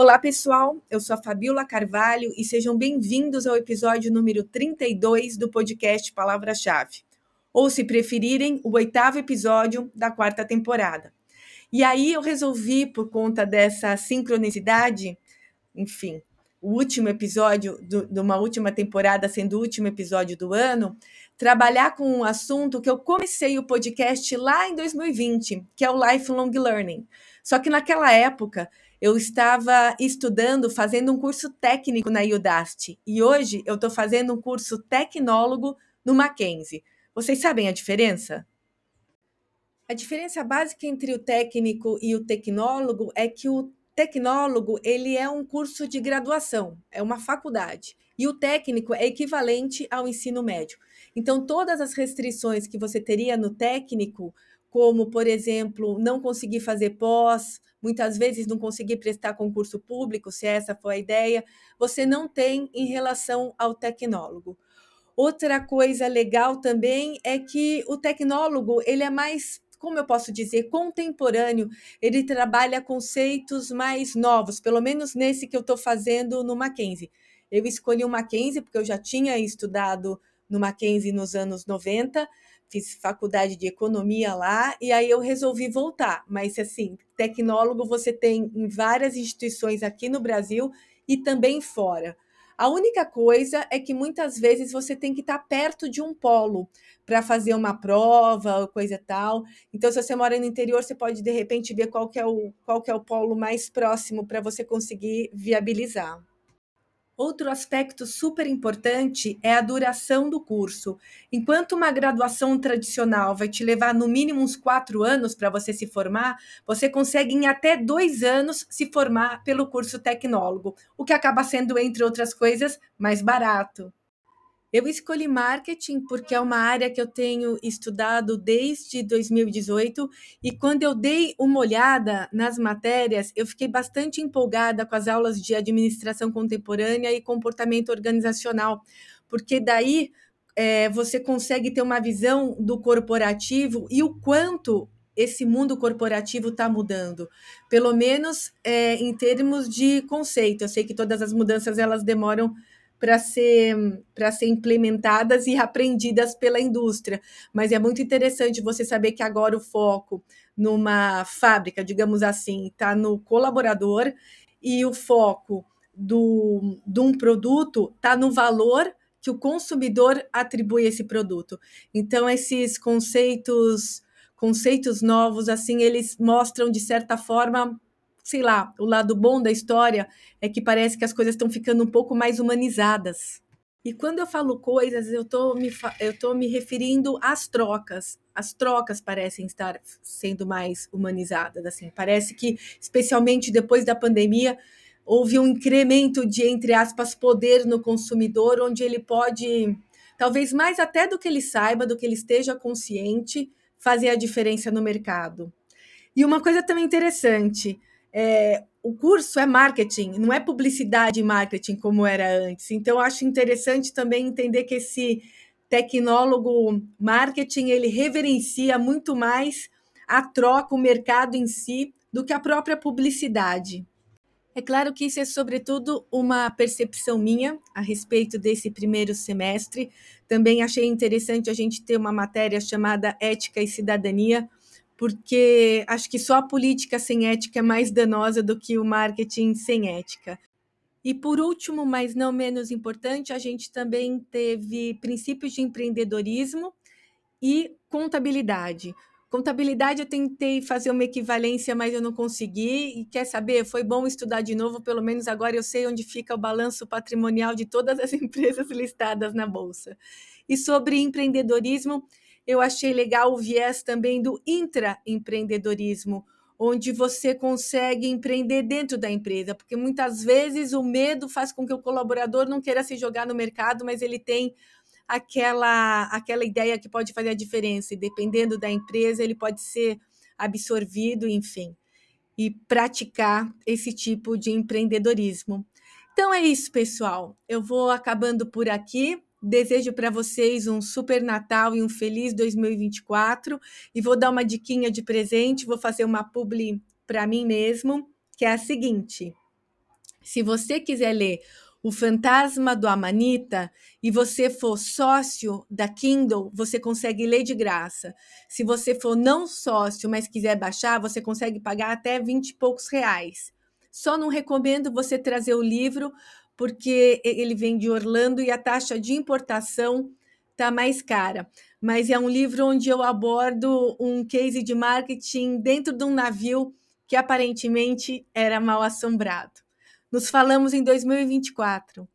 Olá, pessoal. Eu sou a Fabiola Carvalho e sejam bem-vindos ao episódio número 32 do podcast Palavra-Chave. Ou, se preferirem, o oitavo episódio da quarta temporada. E aí eu resolvi, por conta dessa sincronicidade, enfim, o último episódio do, de uma última temporada sendo o último episódio do ano, trabalhar com um assunto que eu comecei o podcast lá em 2020, que é o Lifelong Learning. Só que naquela época eu estava estudando, fazendo um curso técnico na Udacity, e hoje eu estou fazendo um curso tecnólogo no Mackenzie. Vocês sabem a diferença? A diferença básica entre o técnico e o tecnólogo é que o tecnólogo ele é um curso de graduação, é uma faculdade, e o técnico é equivalente ao ensino médio. Então, todas as restrições que você teria no técnico, como, por exemplo, não conseguir fazer pós, muitas vezes não conseguir prestar concurso público, se essa for a ideia, você não tem em relação ao tecnólogo. Outra coisa legal também é que o tecnólogo ele é mais como eu posso dizer, contemporâneo, ele trabalha conceitos mais novos, pelo menos nesse que eu estou fazendo no Mackenzie. Eu escolhi o Mackenzie porque eu já tinha estudado no Mackenzie nos anos 90, fiz faculdade de economia lá, e aí eu resolvi voltar. Mas, assim, tecnólogo você tem em várias instituições aqui no Brasil e também fora. A única coisa é que muitas vezes você tem que estar perto de um polo para fazer uma prova, coisa tal. Então, se você mora no interior, você pode de repente ver qual que é o, qual que é o polo mais próximo para você conseguir viabilizar. Outro aspecto super importante é a duração do curso. Enquanto uma graduação tradicional vai te levar no mínimo uns quatro anos para você se formar, você consegue em até dois anos se formar pelo curso tecnólogo, o que acaba sendo, entre outras coisas, mais barato. Eu escolhi marketing porque é uma área que eu tenho estudado desde 2018 e quando eu dei uma olhada nas matérias, eu fiquei bastante empolgada com as aulas de administração contemporânea e comportamento organizacional, porque daí é, você consegue ter uma visão do corporativo e o quanto esse mundo corporativo está mudando, pelo menos é, em termos de conceito. Eu sei que todas as mudanças elas demoram para ser, para ser implementadas e aprendidas pela indústria. Mas é muito interessante você saber que agora o foco numa fábrica, digamos assim, está no colaborador e o foco do, de um produto está no valor que o consumidor atribui a esse produto. Então, esses conceitos conceitos novos, assim, eles mostram, de certa forma, sei lá, o lado bom da história é que parece que as coisas estão ficando um pouco mais humanizadas. E quando eu falo coisas, eu estou me, eu tô me referindo às trocas. As trocas parecem estar sendo mais humanizadas. Assim, parece que, especialmente depois da pandemia, houve um incremento de, entre aspas, poder no consumidor, onde ele pode, talvez mais até do que ele saiba, do que ele esteja consciente, fazer a diferença no mercado. E uma coisa também interessante, é, o curso é marketing, não é publicidade e marketing como era antes. Então, acho interessante também entender que esse tecnólogo marketing ele reverencia muito mais a troca, o mercado em si, do que a própria publicidade. É claro que isso é, sobretudo, uma percepção minha a respeito desse primeiro semestre. Também achei interessante a gente ter uma matéria chamada Ética e Cidadania, porque acho que só a política sem ética é mais danosa do que o marketing sem ética. E por último, mas não menos importante, a gente também teve princípios de empreendedorismo e contabilidade. Contabilidade eu tentei fazer uma equivalência, mas eu não consegui. E quer saber? Foi bom estudar de novo, pelo menos agora eu sei onde fica o balanço patrimonial de todas as empresas listadas na bolsa. E sobre empreendedorismo, eu achei legal o viés também do intraempreendedorismo, onde você consegue empreender dentro da empresa, porque muitas vezes o medo faz com que o colaborador não queira se jogar no mercado, mas ele tem aquela aquela ideia que pode fazer a diferença, e dependendo da empresa, ele pode ser absorvido, enfim, e praticar esse tipo de empreendedorismo. Então é isso, pessoal. Eu vou acabando por aqui. Desejo para vocês um super Natal e um feliz 2024. E vou dar uma diquinha de presente, vou fazer uma publi para mim mesmo, que é a seguinte: Se você quiser ler O Fantasma do Amanita e você for sócio da Kindle, você consegue ler de graça. Se você for não sócio, mas quiser baixar, você consegue pagar até 20 e poucos reais. Só não recomendo você trazer o livro, porque ele vem de Orlando e a taxa de importação está mais cara. Mas é um livro onde eu abordo um case de marketing dentro de um navio que aparentemente era mal assombrado. Nos falamos em 2024.